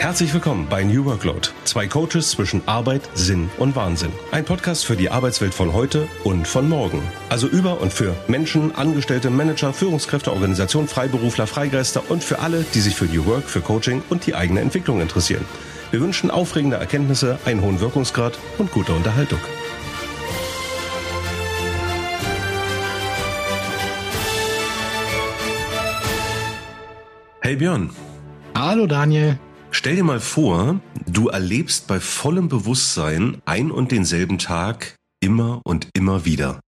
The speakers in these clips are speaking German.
Herzlich willkommen bei New Workload. Zwei Coaches zwischen Arbeit, Sinn und Wahnsinn. Ein Podcast für die Arbeitswelt von heute und von morgen. Also über und für Menschen, Angestellte, Manager, Führungskräfte, Organisationen, Freiberufler, Freigeister und für alle, die sich für New Work, für Coaching und die eigene Entwicklung interessieren. Wir wünschen aufregende Erkenntnisse, einen hohen Wirkungsgrad und gute Unterhaltung. Hey Björn. Hallo Daniel. Stell dir mal vor, du erlebst bei vollem Bewusstsein ein und denselben Tag immer und immer wieder.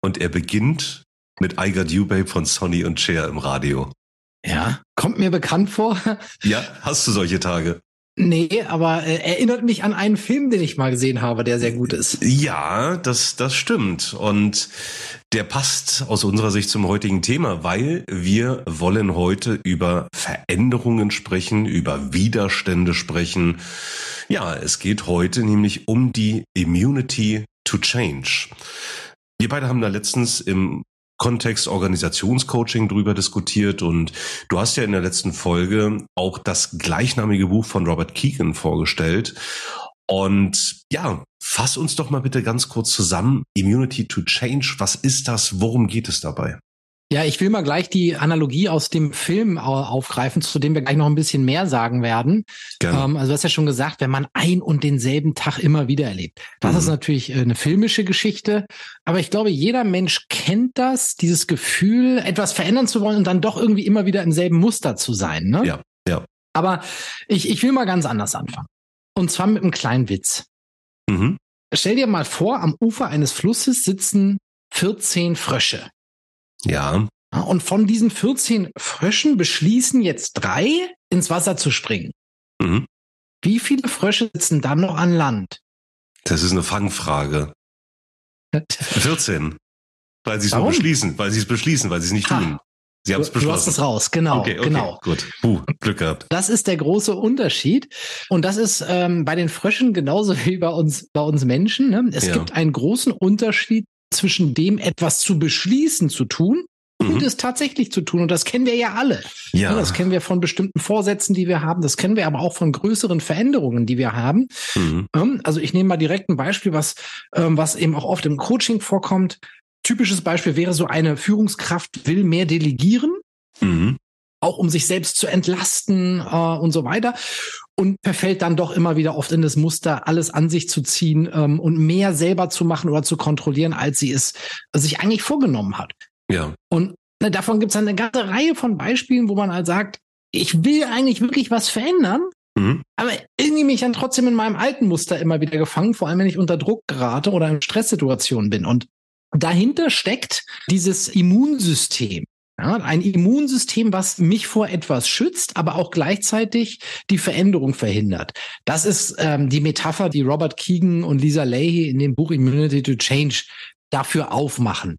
Und er beginnt mit I Got You Babe von Sonny und Cher im Radio. Ja, kommt mir bekannt vor. Ja, hast du solche Tage? Nee, aber äh, erinnert mich an einen Film, den ich mal gesehen habe, der sehr gut ist. Ja, das, das stimmt. Und der passt aus unserer Sicht zum heutigen Thema, weil wir wollen heute über Veränderungen sprechen, über Widerstände sprechen. Ja, es geht heute nämlich um die Immunity to Change. Wir beide haben da letztens im Kontext Organisationscoaching drüber diskutiert und du hast ja in der letzten Folge auch das gleichnamige Buch von Robert Keegan vorgestellt. Und ja, fass uns doch mal bitte ganz kurz zusammen. Immunity to Change, was ist das? Worum geht es dabei? Ja, ich will mal gleich die Analogie aus dem Film aufgreifen, zu dem wir gleich noch ein bisschen mehr sagen werden. Ähm, also du hast ja schon gesagt, wenn man ein und denselben Tag immer wieder erlebt. Das mhm. ist natürlich äh, eine filmische Geschichte, aber ich glaube, jeder Mensch kennt das, dieses Gefühl, etwas verändern zu wollen und dann doch irgendwie immer wieder im selben Muster zu sein. Ne? Ja, ja. Aber ich, ich will mal ganz anders anfangen. Und zwar mit einem kleinen Witz. Mhm. Stell dir mal vor, am Ufer eines Flusses sitzen 14 Frösche. Ja. Und von diesen 14 Fröschen beschließen jetzt drei, ins Wasser zu springen. Mhm. Wie viele Frösche sitzen dann noch an Land? Das ist eine Fangfrage. 14. Weil sie es beschließen, weil sie es beschließen, weil sie es nicht ha. tun. Sie haben es beschlossen. Du hast es raus, genau, okay, okay, genau. Gut, Puh, Glück gehabt. Das ist der große Unterschied und das ist ähm, bei den Fröschen genauso wie bei uns, bei uns Menschen. Ne? Es ja. gibt einen großen Unterschied zwischen dem etwas zu beschließen zu tun und mhm. es tatsächlich zu tun. Und das kennen wir ja alle. Ja. Das kennen wir von bestimmten Vorsätzen, die wir haben. Das kennen wir aber auch von größeren Veränderungen, die wir haben. Mhm. Ähm, also ich nehme mal direkt ein Beispiel, was, ähm, was eben auch oft im Coaching vorkommt. Typisches Beispiel wäre so eine Führungskraft will mehr delegieren. Mhm auch um sich selbst zu entlasten äh, und so weiter. Und verfällt dann doch immer wieder oft in das Muster, alles an sich zu ziehen ähm, und mehr selber zu machen oder zu kontrollieren, als sie es sich eigentlich vorgenommen hat. Ja. Und ne, davon gibt es eine ganze Reihe von Beispielen, wo man halt sagt, ich will eigentlich wirklich was verändern, mhm. aber irgendwie mich dann trotzdem in meinem alten Muster immer wieder gefangen, vor allem wenn ich unter Druck gerate oder in Stresssituationen bin. Und dahinter steckt dieses Immunsystem. Ja, ein Immunsystem, was mich vor etwas schützt, aber auch gleichzeitig die Veränderung verhindert. Das ist ähm, die Metapher, die Robert Keegan und Lisa Leahy in dem Buch Immunity to Change dafür aufmachen.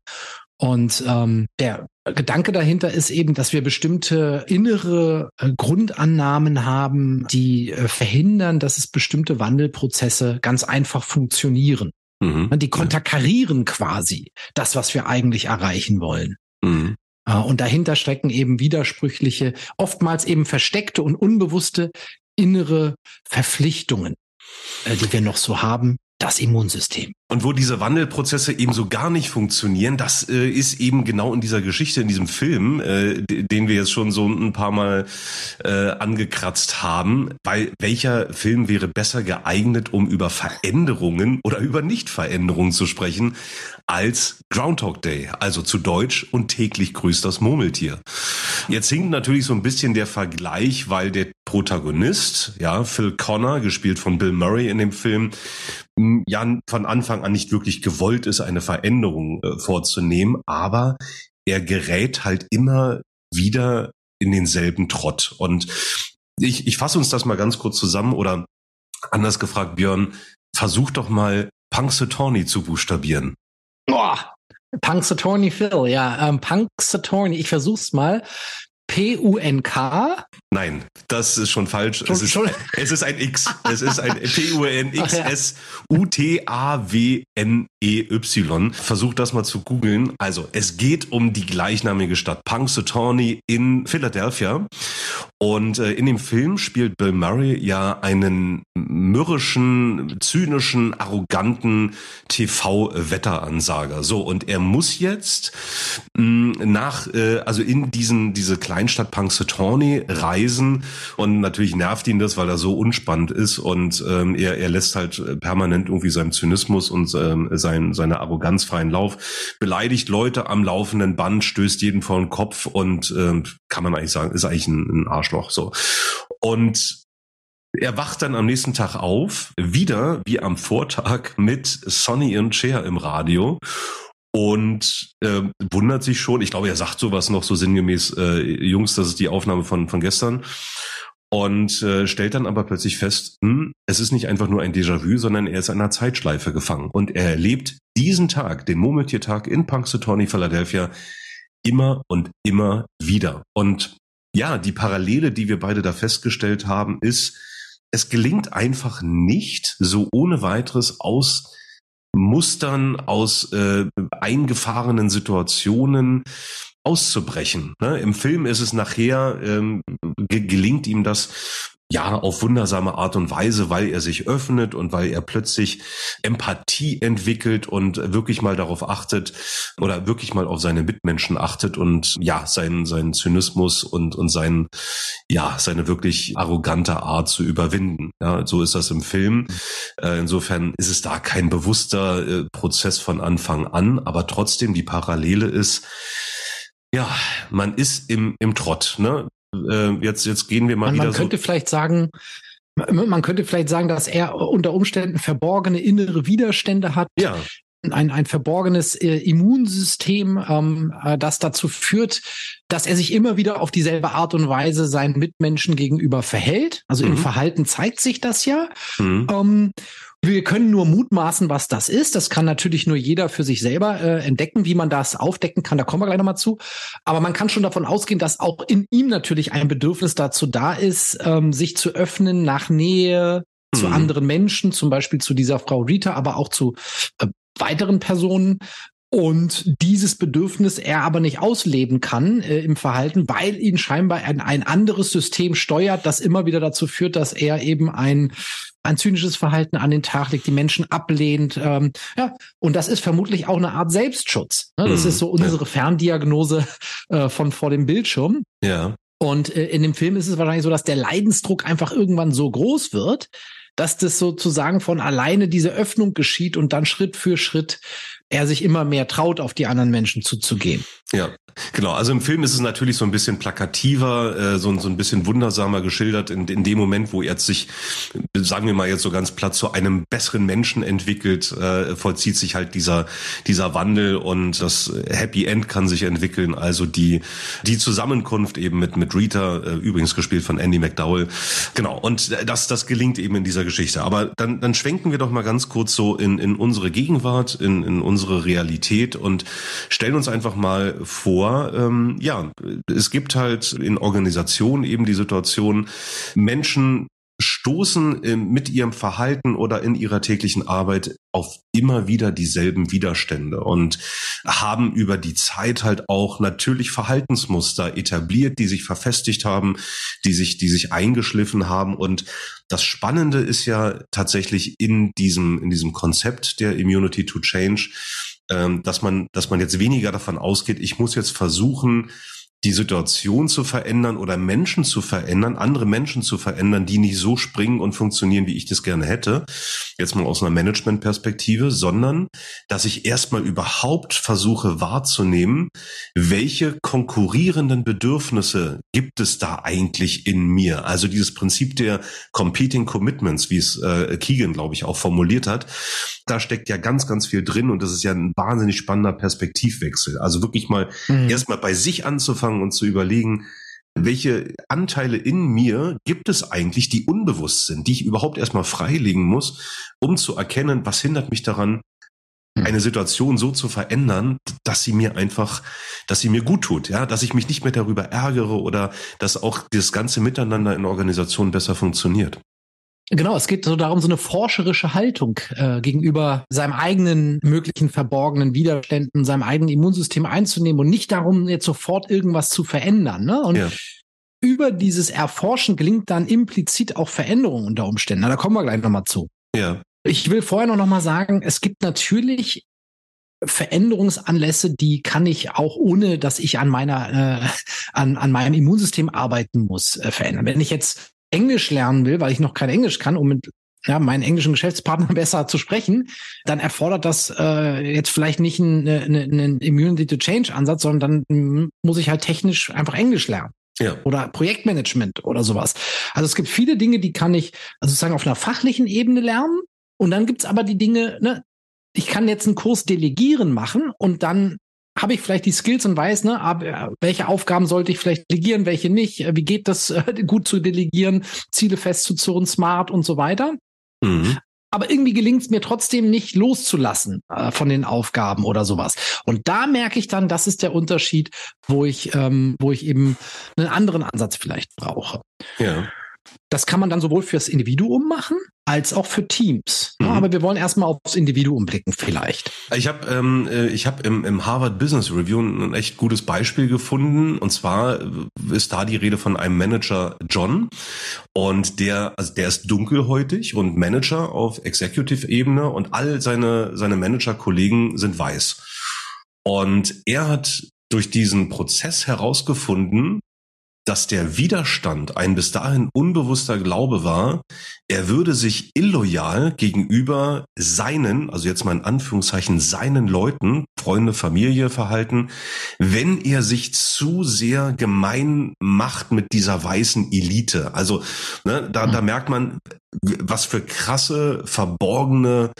Und ähm, der Gedanke dahinter ist eben, dass wir bestimmte innere äh, Grundannahmen haben, die äh, verhindern, dass es bestimmte Wandelprozesse ganz einfach funktionieren. Mhm. Die konterkarieren quasi das, was wir eigentlich erreichen wollen. Mhm. Äh, und dahinter stecken eben widersprüchliche, oftmals eben versteckte und unbewusste innere Verpflichtungen, äh, die wir noch so haben, das Immunsystem. Und wo diese Wandelprozesse eben so gar nicht funktionieren, das äh, ist eben genau in dieser Geschichte, in diesem Film, äh, den wir jetzt schon so ein paar Mal äh, angekratzt haben. Weil welcher Film wäre besser geeignet, um über Veränderungen oder über Nichtveränderungen zu sprechen, als Groundhog Day, also zu Deutsch und täglich grüßt das Murmeltier. Jetzt hinkt natürlich so ein bisschen der Vergleich, weil der Protagonist, ja, Phil Connor, gespielt von Bill Murray in dem Film, ja von Anfang an nicht wirklich gewollt ist, eine Veränderung äh, vorzunehmen, aber er gerät halt immer wieder in denselben Trott. Und ich, ich fasse uns das mal ganz kurz zusammen oder anders gefragt, Björn, versuch doch mal Punxsutawney zu buchstabieren. Boah, Punxsutawney Phil, ja, ähm, Punxsutawney, ich versuch's mal. P-U-N-K? Nein, das ist schon falsch. Schon, es, ist, schon? es ist ein X. Es ist ein P-U-N-X-S-U-T-A-W-N-E-Y. Versuch das mal zu googeln. Also, es geht um die gleichnamige Stadt Punxsutawney in Philadelphia. Und äh, in dem Film spielt Bill Murray ja einen mürrischen, zynischen, arroganten TV-Wetteransager. So, und er muss jetzt mh, nach, äh, also in diesen, diese Kleinstadt Punxsutawney reisen. Und natürlich nervt ihn das, weil er so unspannend ist. Und ähm, er, er lässt halt permanent irgendwie seinem Zynismus und ähm, sein, seiner Arroganz freien Lauf, beleidigt Leute am laufenden Band, stößt jeden vor den Kopf und ähm, kann man eigentlich sagen, ist eigentlich ein, ein Arschloch so. Und er wacht dann am nächsten Tag auf, wieder wie am Vortag mit Sonny und Cher im Radio und äh, wundert sich schon. Ich glaube, er sagt sowas noch so sinngemäß, äh, Jungs, das ist die Aufnahme von, von gestern. Und äh, stellt dann aber plötzlich fest, hm, es ist nicht einfach nur ein Déjà-vu, sondern er ist in einer Zeitschleife gefangen. Und er erlebt diesen Tag, den Murmeltiertag in Punxsutawney, Philadelphia, immer und immer wieder. Und ja, die Parallele, die wir beide da festgestellt haben, ist, es gelingt einfach nicht, so ohne weiteres aus Mustern, aus äh, eingefahrenen Situationen auszubrechen. Ne? Im Film ist es nachher, ähm, gelingt ihm das ja, auf wundersame Art und Weise, weil er sich öffnet und weil er plötzlich Empathie entwickelt und wirklich mal darauf achtet oder wirklich mal auf seine Mitmenschen achtet und ja, seinen, seinen Zynismus und, und sein, ja, seine wirklich arrogante Art zu überwinden. Ja, so ist das im Film. Äh, insofern ist es da kein bewusster äh, Prozess von Anfang an, aber trotzdem die Parallele ist, ja, man ist im, im Trott. Ne? Äh, jetzt, jetzt gehen wir mal man, wieder. Man könnte so vielleicht sagen, man könnte vielleicht sagen, dass er unter Umständen verborgene innere Widerstände hat. Ja. Ein, ein verborgenes äh, Immunsystem, ähm, äh, das dazu führt, dass er sich immer wieder auf dieselbe Art und Weise seinen Mitmenschen gegenüber verhält. Also mhm. im Verhalten zeigt sich das ja. Mhm. Ähm, wir können nur mutmaßen, was das ist. Das kann natürlich nur jeder für sich selber äh, entdecken, wie man das aufdecken kann. Da kommen wir gleich nochmal zu. Aber man kann schon davon ausgehen, dass auch in ihm natürlich ein Bedürfnis dazu da ist, ähm, sich zu öffnen nach Nähe mhm. zu anderen Menschen, zum Beispiel zu dieser Frau Rita, aber auch zu äh, weiteren Personen und dieses Bedürfnis er aber nicht ausleben kann äh, im Verhalten, weil ihn scheinbar ein, ein anderes System steuert, das immer wieder dazu führt, dass er eben ein ein zynisches Verhalten an den Tag legt, die Menschen ablehnt. Ähm, ja, und das ist vermutlich auch eine Art Selbstschutz. Ne? Das mhm. ist so unsere Ferndiagnose äh, von vor dem Bildschirm. Ja. Und äh, in dem Film ist es wahrscheinlich so, dass der Leidensdruck einfach irgendwann so groß wird, dass das sozusagen von alleine diese Öffnung geschieht und dann Schritt für Schritt er sich immer mehr traut, auf die anderen Menschen zuzugehen. Ja, genau. Also im Film ist es natürlich so ein bisschen plakativer, äh, so, so ein bisschen wundersamer geschildert in, in dem Moment, wo er sich, sagen wir mal jetzt so ganz platt, zu einem besseren Menschen entwickelt, äh, vollzieht sich halt dieser, dieser Wandel und das Happy End kann sich entwickeln. Also die, die Zusammenkunft eben mit, mit Rita, äh, übrigens gespielt von Andy McDowell. Genau. Und das, das gelingt eben in dieser Geschichte. Aber dann, dann schwenken wir doch mal ganz kurz so in, in unsere Gegenwart, in, in unsere Realität und stellen uns einfach mal vor, ähm, ja, es gibt halt in Organisationen eben die Situation, Menschen stoßen äh, mit ihrem Verhalten oder in ihrer täglichen Arbeit auf immer wieder dieselben Widerstände und haben über die Zeit halt auch natürlich Verhaltensmuster etabliert, die sich verfestigt haben, die sich, die sich eingeschliffen haben. Und das Spannende ist ja tatsächlich in diesem, in diesem Konzept der Immunity to Change, ähm, dass man, dass man jetzt weniger davon ausgeht, ich muss jetzt versuchen, die Situation zu verändern oder Menschen zu verändern, andere Menschen zu verändern, die nicht so springen und funktionieren, wie ich das gerne hätte, jetzt mal aus einer Managementperspektive, sondern dass ich erstmal überhaupt versuche wahrzunehmen, welche konkurrierenden Bedürfnisse gibt es da eigentlich in mir? Also dieses Prinzip der Competing Commitments, wie es äh, Keegan, glaube ich, auch formuliert hat, da steckt ja ganz, ganz viel drin und das ist ja ein wahnsinnig spannender Perspektivwechsel. Also wirklich mal mhm. erstmal bei sich anzufangen, anzufangen und zu überlegen, welche Anteile in mir gibt es eigentlich, die unbewusst sind, die ich überhaupt erstmal freilegen muss, um zu erkennen, was hindert mich daran, hm. eine Situation so zu verändern, dass sie mir einfach, dass sie mir gut tut, ja, dass ich mich nicht mehr darüber ärgere oder dass auch das ganze Miteinander in Organisationen besser funktioniert. Genau, es geht so darum, so eine forscherische Haltung äh, gegenüber seinem eigenen möglichen verborgenen Widerständen, seinem eigenen Immunsystem einzunehmen und nicht darum, jetzt sofort irgendwas zu verändern. Ne? Und ja. über dieses Erforschen gelingt dann implizit auch Veränderungen unter Umständen. Na, da kommen wir gleich nochmal zu. Ja. Ich will vorher noch, noch mal sagen, es gibt natürlich Veränderungsanlässe, die kann ich auch ohne, dass ich an meiner, äh, an, an meinem Immunsystem arbeiten muss, äh, verändern. Wenn ich jetzt Englisch lernen will, weil ich noch kein Englisch kann, um mit ja, meinen englischen Geschäftspartner besser zu sprechen, dann erfordert das äh, jetzt vielleicht nicht einen, einen, einen Immunity to Change Ansatz, sondern dann muss ich halt technisch einfach Englisch lernen. Ja. Oder Projektmanagement oder sowas. Also es gibt viele Dinge, die kann ich also sozusagen auf einer fachlichen Ebene lernen. Und dann gibt's aber die Dinge, ne, ich kann jetzt einen Kurs delegieren machen und dann habe ich vielleicht die Skills und weiß, ne, äh, welche Aufgaben sollte ich vielleicht delegieren, welche nicht, äh, wie geht das äh, gut zu delegieren, Ziele festzuzurren, smart und so weiter. Mhm. Aber irgendwie gelingt es mir trotzdem nicht loszulassen äh, von den Aufgaben oder sowas. Und da merke ich dann, das ist der Unterschied, wo ich, ähm, wo ich eben einen anderen Ansatz vielleicht brauche. Ja. Das kann man dann sowohl fürs Individuum machen, als auch für Teams. Mhm. aber wir wollen erstmal aufs Individuum blicken vielleicht. Ich habe ähm, äh, ich hab im, im Harvard Business Review ein echt gutes Beispiel gefunden. Und zwar ist da die Rede von einem Manager John. Und der, also der ist dunkelhäutig und Manager auf Executive-Ebene und all seine, seine Manager-Kollegen sind weiß. Und er hat durch diesen Prozess herausgefunden, dass der Widerstand ein bis dahin unbewusster Glaube war, er würde sich illoyal gegenüber seinen, also jetzt mal in Anführungszeichen seinen Leuten, Freunde, Familie verhalten, wenn er sich zu sehr gemein macht mit dieser weißen Elite. Also ne, da, da merkt man, was für krasse, verborgene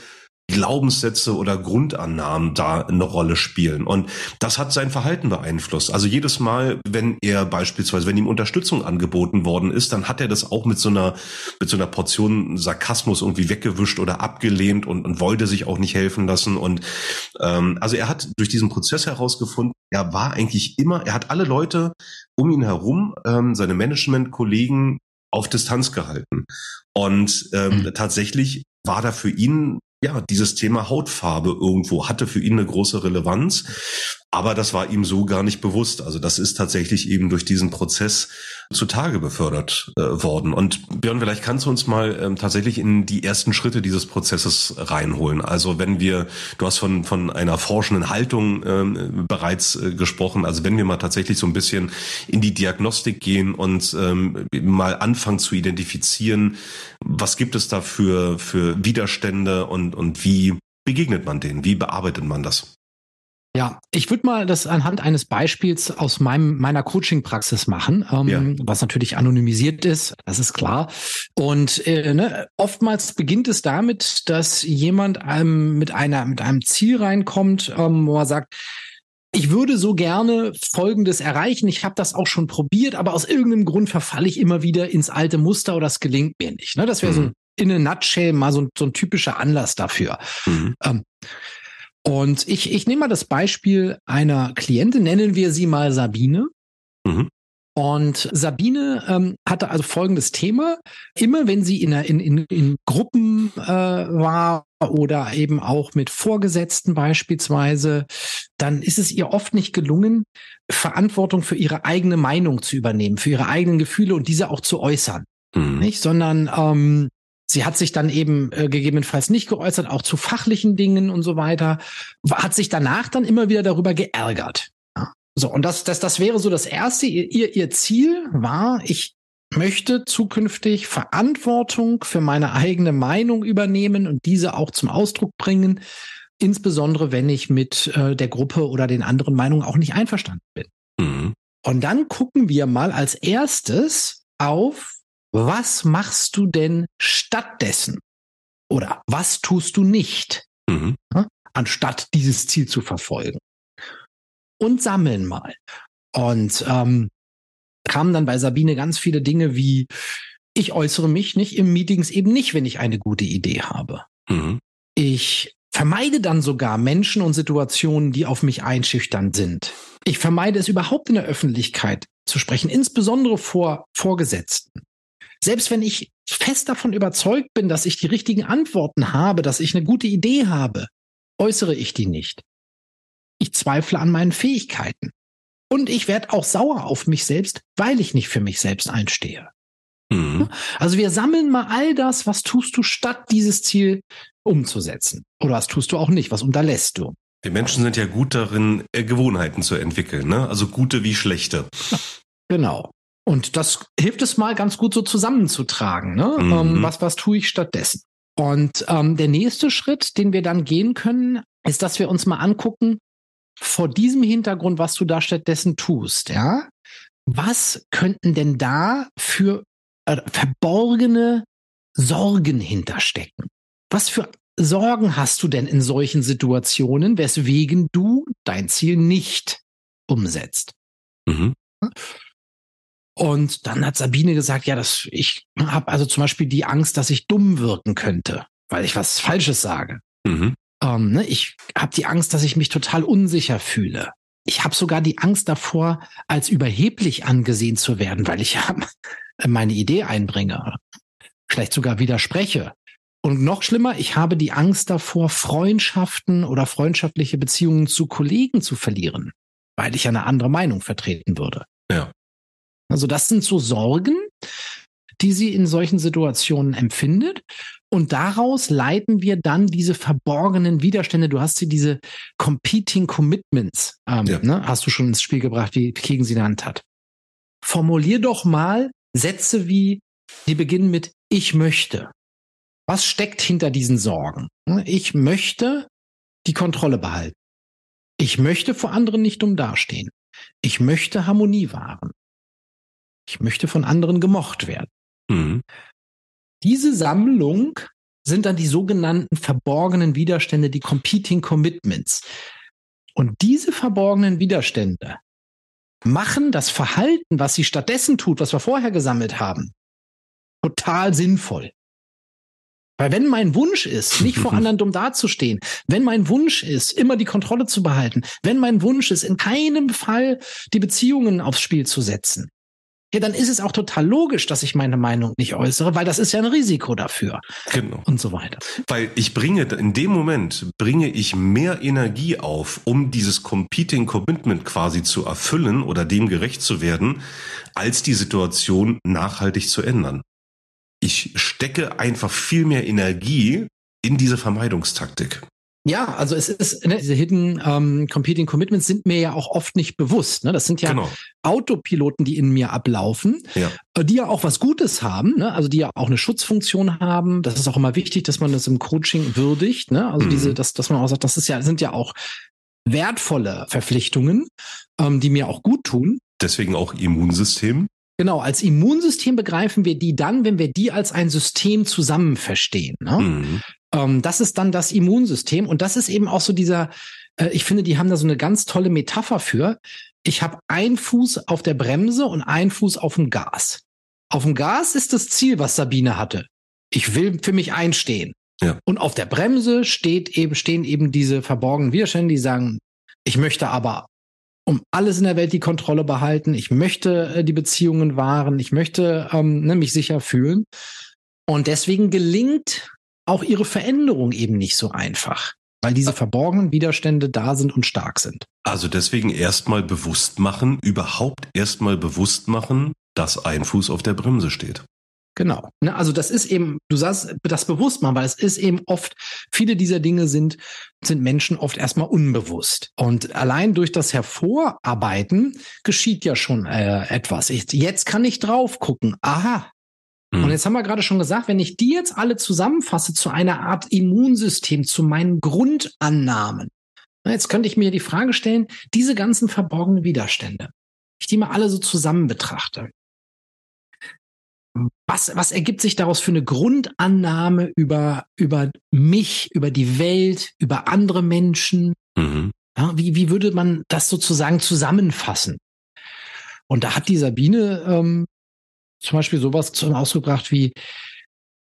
Glaubenssätze oder Grundannahmen da eine Rolle spielen. Und das hat sein Verhalten beeinflusst. Also jedes Mal, wenn er beispielsweise, wenn ihm Unterstützung angeboten worden ist, dann hat er das auch mit so einer, mit so einer Portion Sarkasmus irgendwie weggewischt oder abgelehnt und, und wollte sich auch nicht helfen lassen. Und ähm, also er hat durch diesen Prozess herausgefunden, er war eigentlich immer, er hat alle Leute um ihn herum, ähm, seine Management-Kollegen auf Distanz gehalten. Und ähm, mhm. tatsächlich war da für ihn ja, dieses Thema Hautfarbe irgendwo hatte für ihn eine große Relevanz. Aber das war ihm so gar nicht bewusst. Also das ist tatsächlich eben durch diesen Prozess zutage befördert äh, worden. Und Björn, vielleicht kannst du uns mal ähm, tatsächlich in die ersten Schritte dieses Prozesses reinholen. Also wenn wir, du hast von, von einer forschenden Haltung ähm, bereits äh, gesprochen. Also wenn wir mal tatsächlich so ein bisschen in die Diagnostik gehen und ähm, mal anfangen zu identifizieren, was gibt es da für, für Widerstände und, und wie begegnet man denen? Wie bearbeitet man das? Ja, ich würde mal das anhand eines Beispiels aus meinem, meiner Coaching-Praxis machen, ähm, ja. was natürlich anonymisiert ist, das ist klar. Und äh, ne, oftmals beginnt es damit, dass jemand ähm, mit einer mit einem Ziel reinkommt, ähm, wo er sagt, ich würde so gerne Folgendes erreichen. Ich habe das auch schon probiert, aber aus irgendeinem Grund verfalle ich immer wieder ins alte Muster oder es gelingt mir nicht. Ne? Das wäre mhm. so in a nutshell mal so, so ein typischer Anlass dafür. Mhm. Ähm, und ich, ich nehme mal das Beispiel einer Klientin, nennen wir sie mal Sabine. Mhm. Und Sabine ähm, hatte also folgendes Thema. Immer wenn sie in, in, in, in Gruppen äh, war oder eben auch mit Vorgesetzten beispielsweise, dann ist es ihr oft nicht gelungen, Verantwortung für ihre eigene Meinung zu übernehmen, für ihre eigenen Gefühle und diese auch zu äußern. Mhm. Nicht? Sondern ähm, Sie hat sich dann eben äh, gegebenenfalls nicht geäußert, auch zu fachlichen Dingen und so weiter, hat sich danach dann immer wieder darüber geärgert. Ja. So, und das, das, das wäre so das Erste. Ihr, ihr Ziel war, ich möchte zukünftig Verantwortung für meine eigene Meinung übernehmen und diese auch zum Ausdruck bringen, insbesondere wenn ich mit äh, der Gruppe oder den anderen Meinungen auch nicht einverstanden bin. Mhm. Und dann gucken wir mal als erstes auf was machst du denn stattdessen? Oder was tust du nicht, mhm. anstatt dieses Ziel zu verfolgen? Und sammeln mal. Und ähm, kamen dann bei Sabine ganz viele Dinge wie, ich äußere mich nicht im Meetings eben nicht, wenn ich eine gute Idee habe. Mhm. Ich vermeide dann sogar Menschen und Situationen, die auf mich einschüchtern sind. Ich vermeide es überhaupt in der Öffentlichkeit zu sprechen, insbesondere vor Vorgesetzten. Selbst wenn ich fest davon überzeugt bin, dass ich die richtigen Antworten habe, dass ich eine gute Idee habe, äußere ich die nicht. Ich zweifle an meinen Fähigkeiten. Und ich werde auch sauer auf mich selbst, weil ich nicht für mich selbst einstehe. Mhm. Also wir sammeln mal all das, was tust du, statt dieses Ziel umzusetzen. Oder was tust du auch nicht, was unterlässt du. Wir Menschen sind ja gut darin, äh, Gewohnheiten zu entwickeln, ne? Also gute wie schlechte. Genau. Und das hilft es mal ganz gut so zusammenzutragen. Ne? Mhm. Ähm, was, was tue ich stattdessen? Und ähm, der nächste Schritt, den wir dann gehen können, ist, dass wir uns mal angucken, vor diesem Hintergrund, was du da stattdessen tust, ja, was könnten denn da für äh, verborgene Sorgen hinterstecken? Was für Sorgen hast du denn in solchen Situationen, weswegen du dein Ziel nicht umsetzt? Mhm. Und dann hat Sabine gesagt, ja, das, ich habe also zum Beispiel die Angst, dass ich dumm wirken könnte, weil ich was Falsches sage. Mhm. Ähm, ne, ich habe die Angst, dass ich mich total unsicher fühle. Ich habe sogar die Angst davor, als überheblich angesehen zu werden, weil ich ja meine Idee einbringe, vielleicht sogar widerspreche. Und noch schlimmer, ich habe die Angst davor, Freundschaften oder freundschaftliche Beziehungen zu Kollegen zu verlieren, weil ich eine andere Meinung vertreten würde. Ja. Also das sind so Sorgen, die sie in solchen Situationen empfindet. Und daraus leiten wir dann diese verborgenen Widerstände. Du hast sie diese Competing Commitments, ähm, ja. ne, hast du schon ins Spiel gebracht, wie Kegen sie genannt hat. Formulier doch mal Sätze wie, die beginnen mit Ich möchte. Was steckt hinter diesen Sorgen? Ich möchte die Kontrolle behalten. Ich möchte vor anderen nicht dumm dastehen. Ich möchte Harmonie wahren. Ich möchte von anderen gemocht werden. Mhm. Diese Sammlung sind dann die sogenannten verborgenen Widerstände, die Competing Commitments. Und diese verborgenen Widerstände machen das Verhalten, was sie stattdessen tut, was wir vorher gesammelt haben, total sinnvoll. Weil wenn mein Wunsch ist, nicht vor anderen dumm dazustehen, wenn mein Wunsch ist, immer die Kontrolle zu behalten, wenn mein Wunsch ist, in keinem Fall die Beziehungen aufs Spiel zu setzen, ja, dann ist es auch total logisch, dass ich meine Meinung nicht äußere, weil das ist ja ein Risiko dafür. Genau. Und so weiter. Weil ich bringe, in dem Moment bringe ich mehr Energie auf, um dieses Competing Commitment quasi zu erfüllen oder dem gerecht zu werden, als die Situation nachhaltig zu ändern ich stecke einfach viel mehr Energie in diese Vermeidungstaktik. Ja, also es ist, ne, diese Hidden ähm, Competing Commitments sind mir ja auch oft nicht bewusst. Ne? Das sind ja genau. Autopiloten, die in mir ablaufen, ja. Äh, die ja auch was Gutes haben, ne? also die ja auch eine Schutzfunktion haben. Das ist auch immer wichtig, dass man das im Coaching würdigt. Ne? Also mhm. diese, dass, dass man auch sagt, das ist ja, sind ja auch wertvolle Verpflichtungen, ähm, die mir auch gut tun. Deswegen auch Immunsystem. Genau, als Immunsystem begreifen wir die dann, wenn wir die als ein System zusammen verstehen. Ne? Mhm. Ähm, das ist dann das Immunsystem und das ist eben auch so dieser, äh, ich finde, die haben da so eine ganz tolle Metapher für. Ich habe einen Fuß auf der Bremse und einen Fuß auf dem Gas. Auf dem Gas ist das Ziel, was Sabine hatte. Ich will für mich einstehen. Ja. Und auf der Bremse steht eben, stehen eben diese verborgenen Widerstände, die sagen, ich möchte aber um alles in der Welt die Kontrolle behalten. Ich möchte äh, die Beziehungen wahren. Ich möchte ähm, ne, mich sicher fühlen. Und deswegen gelingt auch ihre Veränderung eben nicht so einfach, weil diese verborgenen Widerstände da sind und stark sind. Also deswegen erstmal bewusst machen, überhaupt erstmal bewusst machen, dass ein Fuß auf der Bremse steht. Genau. Ne, also das ist eben, du sagst das bewusst mal, weil es ist eben oft, viele dieser Dinge sind, sind Menschen oft erstmal unbewusst. Und allein durch das Hervorarbeiten geschieht ja schon äh, etwas. Ich, jetzt kann ich drauf gucken. Aha. Mhm. Und jetzt haben wir gerade schon gesagt, wenn ich die jetzt alle zusammenfasse zu einer Art Immunsystem, zu meinen Grundannahmen, jetzt könnte ich mir die Frage stellen, diese ganzen verborgenen Widerstände, ich die mal alle so zusammen betrachte, was, was ergibt sich daraus für eine Grundannahme über, über mich, über die Welt, über andere Menschen? Mhm. Ja, wie, wie würde man das sozusagen zusammenfassen? Und da hat die Sabine ähm, zum Beispiel sowas zum Ausdruck gebracht wie,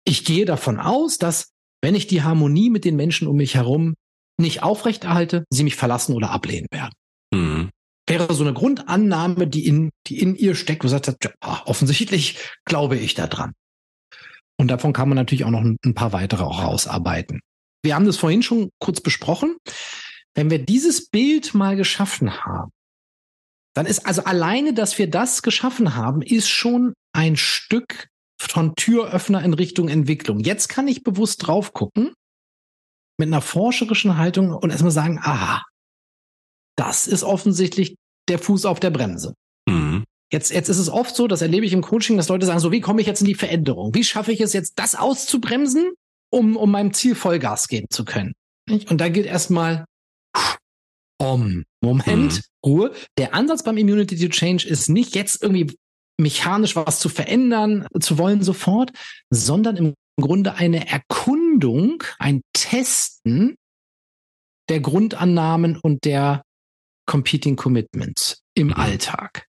ich gehe davon aus, dass wenn ich die Harmonie mit den Menschen um mich herum nicht aufrechterhalte, sie mich verlassen oder ablehnen werden. Mhm. Wäre so eine Grundannahme, die in, die in ihr steckt, wo sagt, ja, offensichtlich glaube ich da dran. Und davon kann man natürlich auch noch ein paar weitere auch rausarbeiten. Wir haben das vorhin schon kurz besprochen. Wenn wir dieses Bild mal geschaffen haben, dann ist also alleine, dass wir das geschaffen haben, ist schon ein Stück von Türöffner in Richtung Entwicklung. Jetzt kann ich bewusst drauf gucken mit einer forscherischen Haltung und erstmal sagen, aha, das ist offensichtlich der Fuß auf der Bremse. Mhm. Jetzt, jetzt ist es oft so, das erlebe ich im Coaching, dass Leute sagen, so, wie komme ich jetzt in die Veränderung? Wie schaffe ich es jetzt, das auszubremsen, um, um meinem Ziel Vollgas geben zu können? Und da gilt erstmal, um, Moment, mhm. Ruhe. Der Ansatz beim Immunity to Change ist nicht jetzt irgendwie mechanisch was zu verändern zu wollen sofort, sondern im Grunde eine Erkundung, ein Testen der Grundannahmen und der Competing Commitments im mhm. Alltag.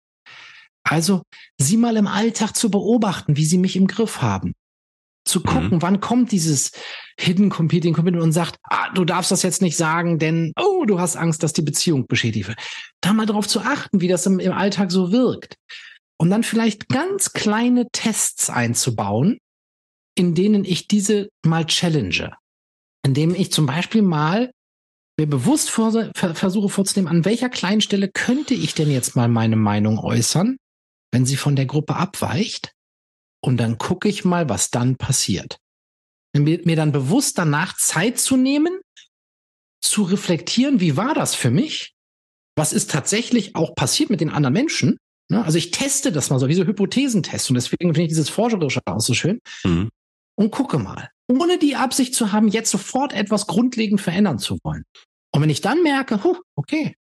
Also sie mal im Alltag zu beobachten, wie sie mich im Griff haben. Zu gucken, mhm. wann kommt dieses Hidden Competing Commitment und sagt, ah, du darfst das jetzt nicht sagen, denn, oh, du hast Angst, dass die Beziehung beschädigt wird. Da mal darauf zu achten, wie das im, im Alltag so wirkt. Und dann vielleicht ganz kleine Tests einzubauen, in denen ich diese mal challenge. Indem ich zum Beispiel mal mir bewusst vor, versuche vorzunehmen, an welcher kleinen Stelle könnte ich denn jetzt mal meine Meinung äußern, wenn sie von der Gruppe abweicht. Und dann gucke ich mal, was dann passiert. Mir, mir dann bewusst danach Zeit zu nehmen, zu reflektieren, wie war das für mich? Was ist tatsächlich auch passiert mit den anderen Menschen? Ne? Also ich teste das mal so, wie so Hypothesentest. Und deswegen finde ich dieses Forscherische auch so schön. Mhm. Und gucke mal, ohne die Absicht zu haben, jetzt sofort etwas grundlegend verändern zu wollen. Und wenn ich dann merke, huh, okay,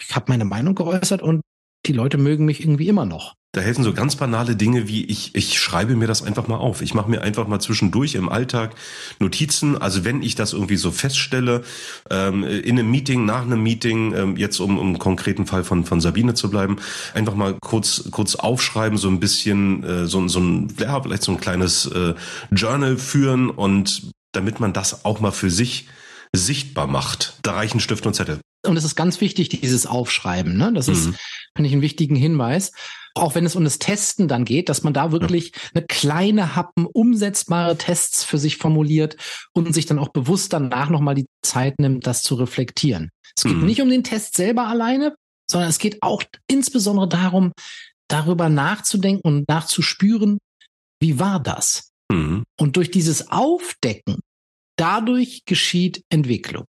ich habe meine Meinung geäußert und die Leute mögen mich irgendwie immer noch. Da helfen so ganz banale Dinge wie ich, ich schreibe mir das einfach mal auf. Ich mache mir einfach mal zwischendurch im Alltag Notizen. Also wenn ich das irgendwie so feststelle, ähm, in einem Meeting, nach einem Meeting, ähm, jetzt um, um konkreten Fall von, von Sabine zu bleiben, einfach mal kurz, kurz aufschreiben, so ein bisschen, äh, so, so ein, ja, vielleicht so ein kleines äh, Journal führen und damit man das auch mal für sich sichtbar macht. Da reichen Stift und Zettel. Und es ist ganz wichtig, dieses Aufschreiben. Ne? Das mhm. ist, finde ich, einen wichtigen Hinweis. Auch wenn es um das Testen dann geht, dass man da wirklich eine kleine Happen umsetzbare Tests für sich formuliert und sich dann auch bewusst danach nochmal die Zeit nimmt, das zu reflektieren. Es geht mhm. nicht um den Test selber alleine, sondern es geht auch insbesondere darum, darüber nachzudenken und nachzuspüren, wie war das? Mhm. Und durch dieses Aufdecken dadurch geschieht Entwicklung.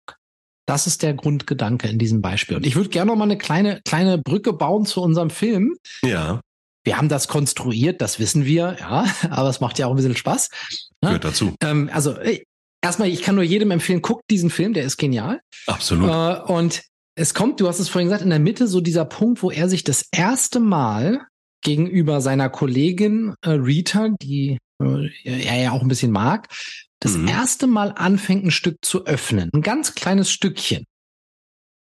Das ist der Grundgedanke in diesem Beispiel. Und ich würde gerne noch mal eine kleine, kleine Brücke bauen zu unserem Film. Ja. Wir haben das konstruiert, das wissen wir, ja, aber es macht ja auch ein bisschen Spaß. Ne? Gehört dazu. Ähm, also, erstmal, ich kann nur jedem empfehlen, guckt diesen Film, der ist genial. Absolut. Äh, und es kommt, du hast es vorhin gesagt, in der Mitte so dieser Punkt, wo er sich das erste Mal gegenüber seiner Kollegin äh, Rita, die äh, er ja auch ein bisschen mag, das mhm. erste Mal anfängt, ein Stück zu öffnen. Ein ganz kleines Stückchen.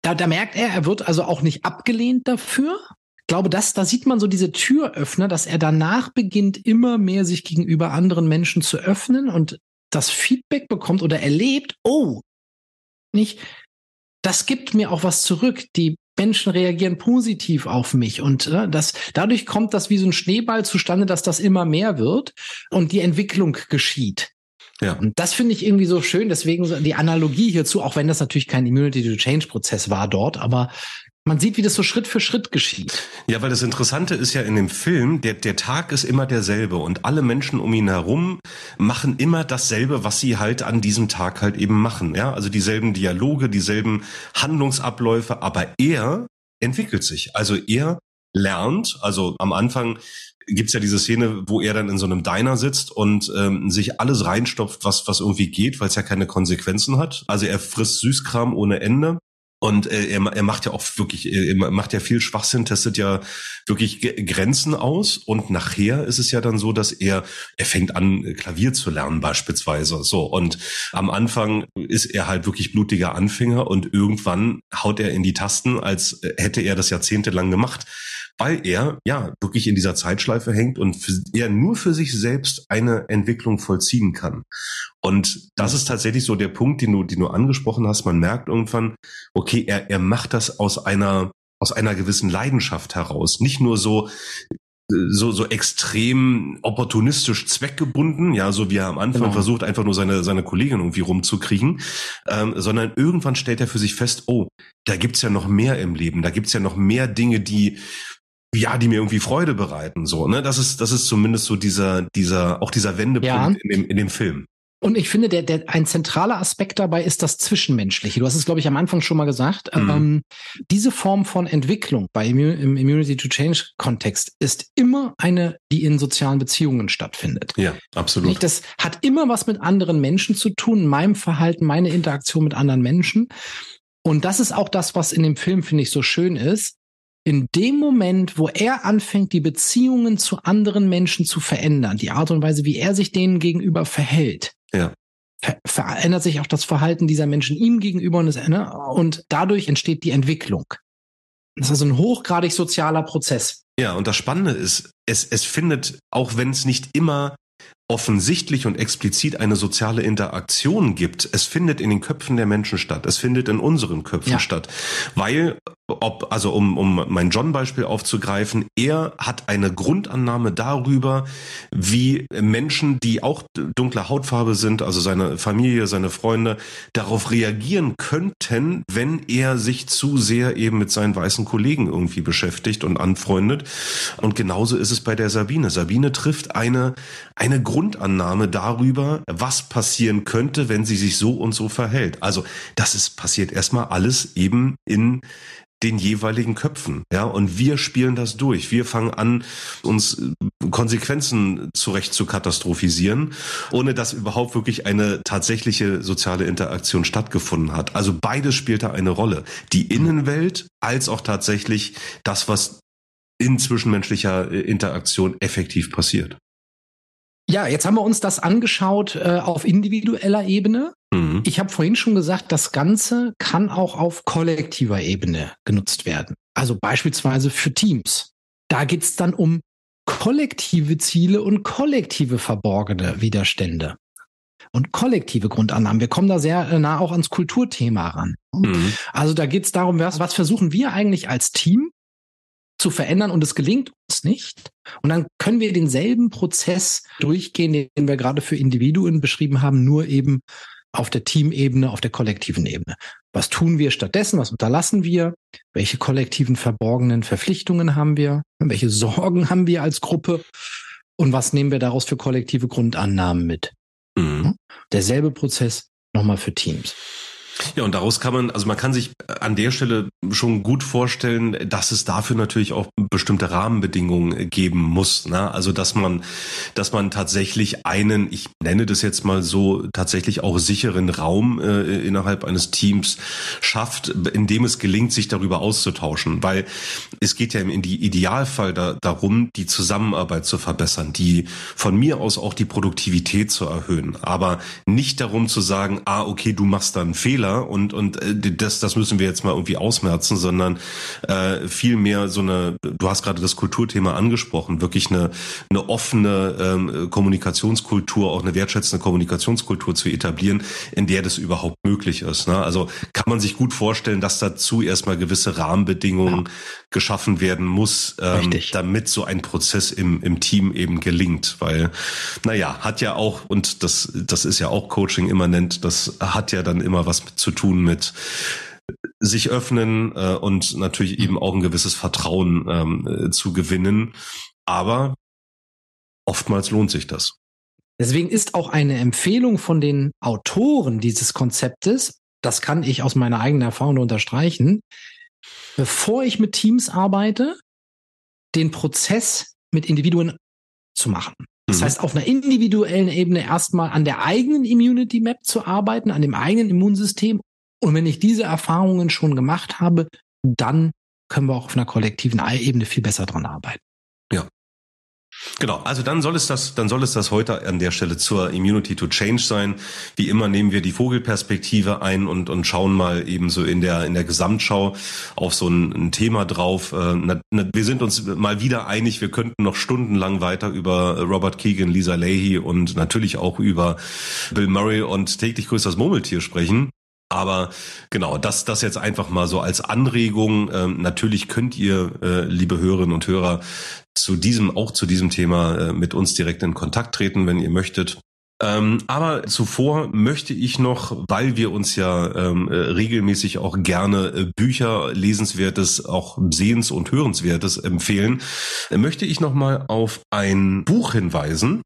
Da, da merkt er, er wird also auch nicht abgelehnt dafür. Ich glaube, das, da sieht man so diese Türöffner, dass er danach beginnt, immer mehr sich gegenüber anderen Menschen zu öffnen und das Feedback bekommt oder erlebt, oh, nicht, das gibt mir auch was zurück. Die Menschen reagieren positiv auf mich und äh, das dadurch kommt das wie so ein Schneeball zustande, dass das immer mehr wird und die Entwicklung geschieht. Ja. Und das finde ich irgendwie so schön, deswegen die Analogie hierzu, auch wenn das natürlich kein Immunity-to-Change-Prozess war dort, aber man sieht, wie das so Schritt für Schritt geschieht. Ja, weil das Interessante ist ja in dem Film, der, der Tag ist immer derselbe und alle Menschen um ihn herum machen immer dasselbe, was sie halt an diesem Tag halt eben machen. Ja, also dieselben Dialoge, dieselben Handlungsabläufe, aber er entwickelt sich. Also er lernt, also am Anfang gibt's ja diese Szene, wo er dann in so einem Diner sitzt und ähm, sich alles reinstopft, was, was irgendwie geht, weil es ja keine Konsequenzen hat. Also er frisst Süßkram ohne Ende. Und äh, er, er macht ja auch wirklich, er macht ja viel Schwachsinn, testet ja wirklich Grenzen aus. Und nachher ist es ja dann so, dass er, er fängt an, Klavier zu lernen beispielsweise. So. Und am Anfang ist er halt wirklich blutiger Anfänger und irgendwann haut er in die Tasten, als hätte er das jahrzehntelang gemacht weil er ja wirklich in dieser Zeitschleife hängt und für, er nur für sich selbst eine Entwicklung vollziehen kann. Und das ist tatsächlich so der Punkt, den du, den du angesprochen hast. Man merkt irgendwann, okay, er, er macht das aus einer aus einer gewissen Leidenschaft heraus. Nicht nur so, so, so extrem opportunistisch zweckgebunden, ja, so wie er am Anfang genau. versucht, einfach nur seine, seine Kollegin irgendwie rumzukriegen, ähm, sondern irgendwann stellt er für sich fest, oh, da gibt's ja noch mehr im Leben, da gibt's ja noch mehr Dinge, die, ja, die mir irgendwie Freude bereiten, so, ne, das ist, das ist zumindest so dieser, dieser, auch dieser Wendepunkt ja. in dem, in dem Film. Und ich finde, der, der, ein zentraler Aspekt dabei ist das Zwischenmenschliche. Du hast es, glaube ich, am Anfang schon mal gesagt. Mhm. Ähm, diese Form von Entwicklung bei Immun im Immunity to Change Kontext ist immer eine, die in sozialen Beziehungen stattfindet. Ja, absolut. Das hat immer was mit anderen Menschen zu tun, meinem Verhalten, meine Interaktion mit anderen Menschen. Und das ist auch das, was in dem Film, finde ich, so schön ist. In dem Moment, wo er anfängt, die Beziehungen zu anderen Menschen zu verändern, die Art und Weise, wie er sich denen gegenüber verhält, ja. Ver verändert sich auch das Verhalten dieser Menschen ihm gegenüber und, das, ne, und dadurch entsteht die Entwicklung. Das ist also ein hochgradig sozialer Prozess. Ja, und das Spannende ist, es, es findet, auch wenn es nicht immer offensichtlich und explizit eine soziale Interaktion gibt, es findet in den Köpfen der Menschen statt. Es findet in unseren Köpfen ja. statt. Weil, ob, also um, um mein John-Beispiel aufzugreifen, er hat eine Grundannahme darüber, wie Menschen, die auch dunkler Hautfarbe sind, also seine Familie, seine Freunde, darauf reagieren könnten, wenn er sich zu sehr eben mit seinen weißen Kollegen irgendwie beschäftigt und anfreundet. Und genauso ist es bei der Sabine. Sabine trifft eine, eine Grund Grundannahme darüber, was passieren könnte, wenn sie sich so und so verhält. Also das ist passiert erstmal alles eben in den jeweiligen Köpfen, ja, und wir spielen das durch. Wir fangen an, uns Konsequenzen zurecht zu katastrophisieren, ohne dass überhaupt wirklich eine tatsächliche soziale Interaktion stattgefunden hat. Also beides spielt da eine Rolle. Die Innenwelt als auch tatsächlich das, was in zwischenmenschlicher Interaktion effektiv passiert. Ja, jetzt haben wir uns das angeschaut äh, auf individueller Ebene. Mhm. Ich habe vorhin schon gesagt, das Ganze kann auch auf kollektiver Ebene genutzt werden. Also beispielsweise für Teams. Da geht's dann um kollektive Ziele und kollektive verborgene Widerstände und kollektive Grundannahmen. Wir kommen da sehr äh, nah auch ans Kulturthema ran. Mhm. Also da geht's darum, was, was versuchen wir eigentlich als Team zu verändern und es gelingt uns nicht. Und dann können wir denselben Prozess durchgehen, den wir gerade für Individuen beschrieben haben, nur eben auf der Teamebene, auf der kollektiven Ebene. Was tun wir stattdessen? Was unterlassen wir? Welche kollektiven verborgenen Verpflichtungen haben wir? Welche Sorgen haben wir als Gruppe? Und was nehmen wir daraus für kollektive Grundannahmen mit? Mhm. Derselbe Prozess nochmal für Teams. Ja, und daraus kann man, also man kann sich an der Stelle schon gut vorstellen, dass es dafür natürlich auch bestimmte Rahmenbedingungen geben muss. Ne? Also dass man, dass man tatsächlich einen, ich nenne das jetzt mal so, tatsächlich auch sicheren Raum äh, innerhalb eines Teams schafft, in dem es gelingt, sich darüber auszutauschen. Weil es geht ja im Idealfall da, darum, die Zusammenarbeit zu verbessern, die von mir aus auch die Produktivität zu erhöhen. Aber nicht darum zu sagen, ah, okay, du machst da einen Fehler Fehler und und äh, das das müssen wir jetzt mal irgendwie ausmerzen, sondern äh, viel mehr so eine. Du hast gerade das Kulturthema angesprochen, wirklich eine eine offene ähm, Kommunikationskultur, auch eine wertschätzende Kommunikationskultur zu etablieren, in der das überhaupt möglich ist. Ne? Also kann man sich gut vorstellen, dass dazu erstmal gewisse Rahmenbedingungen ja. geschaffen werden muss, ähm, damit so ein Prozess im im Team eben gelingt, weil naja hat ja auch und das das ist ja auch Coaching immanent, das hat ja dann immer was zu tun mit sich öffnen äh, und natürlich eben auch ein gewisses Vertrauen ähm, äh, zu gewinnen. Aber oftmals lohnt sich das. Deswegen ist auch eine Empfehlung von den Autoren dieses Konzeptes, das kann ich aus meiner eigenen Erfahrung unterstreichen, bevor ich mit Teams arbeite, den Prozess mit Individuen zu machen. Das mhm. heißt, auf einer individuellen Ebene erstmal an der eigenen Immunity Map zu arbeiten, an dem eigenen Immunsystem. Und wenn ich diese Erfahrungen schon gemacht habe, dann können wir auch auf einer kollektiven Ebene viel besser dran arbeiten. Genau, also dann soll es das, dann soll es das heute an der Stelle zur Immunity to Change sein. Wie immer nehmen wir die Vogelperspektive ein und, und schauen mal eben so in der, in der Gesamtschau auf so ein, ein Thema drauf. Äh, wir sind uns mal wieder einig, wir könnten noch stundenlang weiter über Robert Keegan, Lisa Leahy und natürlich auch über Bill Murray und täglich grüßt das Murmeltier sprechen. Aber genau, das, das jetzt einfach mal so als Anregung. Ähm, natürlich könnt ihr, äh, liebe Hörerinnen und Hörer, zu diesem, auch zu diesem Thema äh, mit uns direkt in Kontakt treten, wenn ihr möchtet. Ähm, aber zuvor möchte ich noch, weil wir uns ja ähm, äh, regelmäßig auch gerne äh, Bücher, Lesenswertes, auch Sehens- und Hörenswertes empfehlen, äh, möchte ich noch mal auf ein Buch hinweisen,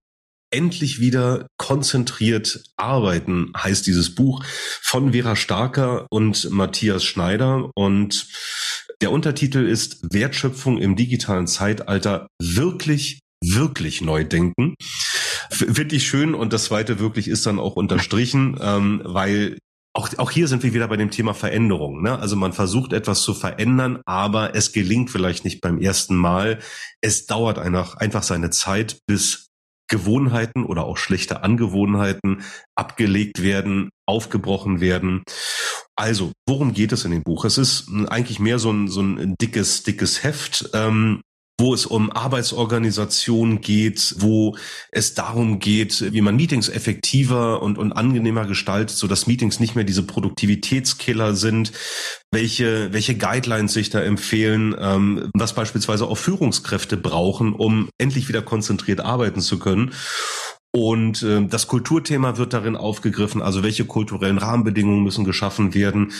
endlich wieder konzentriert arbeiten, heißt dieses Buch von Vera Starker und Matthias Schneider. Und der Untertitel ist Wertschöpfung im digitalen Zeitalter wirklich, wirklich neu denken. Finde ich schön und das zweite wirklich ist dann auch unterstrichen, ähm, weil auch, auch hier sind wir wieder bei dem Thema Veränderung. Ne? Also man versucht etwas zu verändern, aber es gelingt vielleicht nicht beim ersten Mal. Es dauert einfach, einfach seine Zeit, bis Gewohnheiten oder auch schlechte Angewohnheiten abgelegt werden, aufgebrochen werden. Also, worum geht es in dem Buch? Es ist eigentlich mehr so ein, so ein dickes, dickes Heft. Ähm, wo es um Arbeitsorganisation geht, wo es darum geht, wie man Meetings effektiver und, und angenehmer gestaltet, so dass Meetings nicht mehr diese Produktivitätskiller sind, welche, welche Guidelines sich da empfehlen, ähm, was beispielsweise auch Führungskräfte brauchen, um endlich wieder konzentriert arbeiten zu können. Und äh, das Kulturthema wird darin aufgegriffen, also welche kulturellen Rahmenbedingungen müssen geschaffen werden,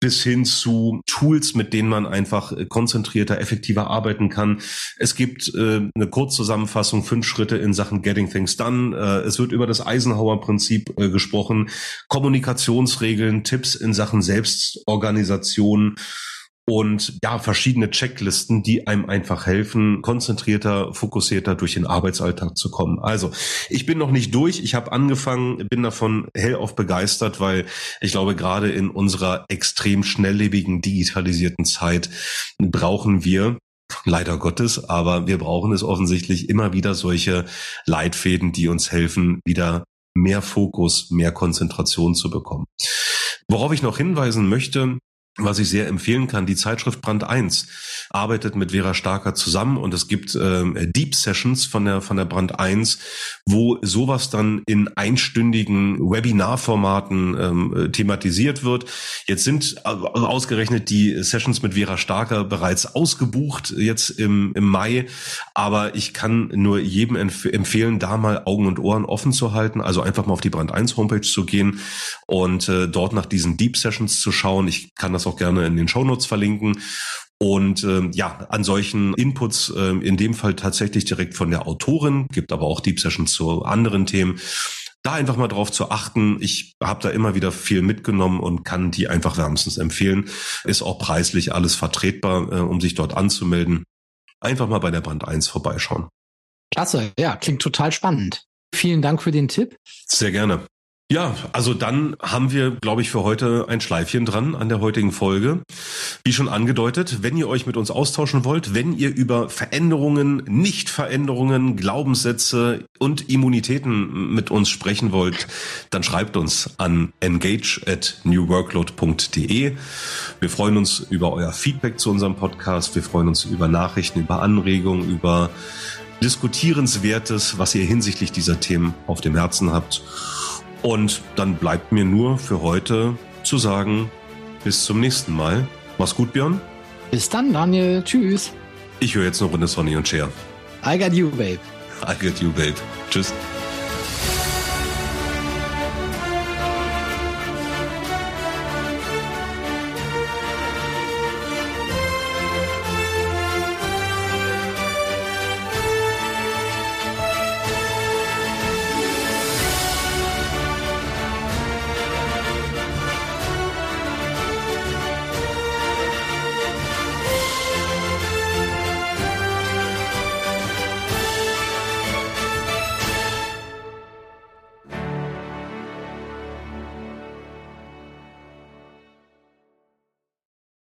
bis hin zu Tools, mit denen man einfach äh, konzentrierter, effektiver arbeiten kann. Es gibt äh, eine Kurzzusammenfassung, fünf Schritte in Sachen Getting Things Done. Äh, es wird über das Eisenhower-Prinzip äh, gesprochen, Kommunikationsregeln, Tipps in Sachen Selbstorganisation und ja, verschiedene Checklisten, die einem einfach helfen, konzentrierter, fokussierter durch den Arbeitsalltag zu kommen. Also, ich bin noch nicht durch. Ich habe angefangen, bin davon hellauf begeistert, weil ich glaube, gerade in unserer extrem schnelllebigen, digitalisierten Zeit brauchen wir leider Gottes, aber wir brauchen es offensichtlich immer wieder solche Leitfäden, die uns helfen, wieder mehr Fokus, mehr Konzentration zu bekommen. Worauf ich noch hinweisen möchte, was ich sehr empfehlen kann, die Zeitschrift Brand 1 arbeitet mit Vera Starker zusammen und es gibt äh, Deep Sessions von der von der Brand 1, wo sowas dann in einstündigen Webinarformaten ähm, äh, thematisiert wird. Jetzt sind äh, ausgerechnet die Sessions mit Vera Starker bereits ausgebucht jetzt im, im Mai, aber ich kann nur jedem empf empfehlen, da mal Augen und Ohren offen zu halten, also einfach mal auf die Brand 1 Homepage zu gehen und äh, dort nach diesen Deep Sessions zu schauen. Ich kann das das auch gerne in den Shownotes verlinken. Und ähm, ja, an solchen Inputs, ähm, in dem Fall tatsächlich direkt von der Autorin, gibt aber auch Deep Sessions zu anderen Themen. Da einfach mal drauf zu achten. Ich habe da immer wieder viel mitgenommen und kann die einfach wärmstens empfehlen. Ist auch preislich alles vertretbar, äh, um sich dort anzumelden. Einfach mal bei der Band 1 vorbeischauen. Klasse, ja, klingt total spannend. Vielen Dank für den Tipp. Sehr gerne. Ja, also dann haben wir, glaube ich, für heute ein Schleifchen dran an der heutigen Folge. Wie schon angedeutet, wenn ihr euch mit uns austauschen wollt, wenn ihr über Veränderungen, Nichtveränderungen, Glaubenssätze und Immunitäten mit uns sprechen wollt, dann schreibt uns an engage at newworkload.de. Wir freuen uns über euer Feedback zu unserem Podcast. Wir freuen uns über Nachrichten, über Anregungen, über Diskutierenswertes, was ihr hinsichtlich dieser Themen auf dem Herzen habt. Und dann bleibt mir nur für heute zu sagen, bis zum nächsten Mal. Mach's gut, Björn. Bis dann, Daniel. Tschüss. Ich höre jetzt eine Runde Sonny und Cher. I got you, babe. I got you, babe. Tschüss.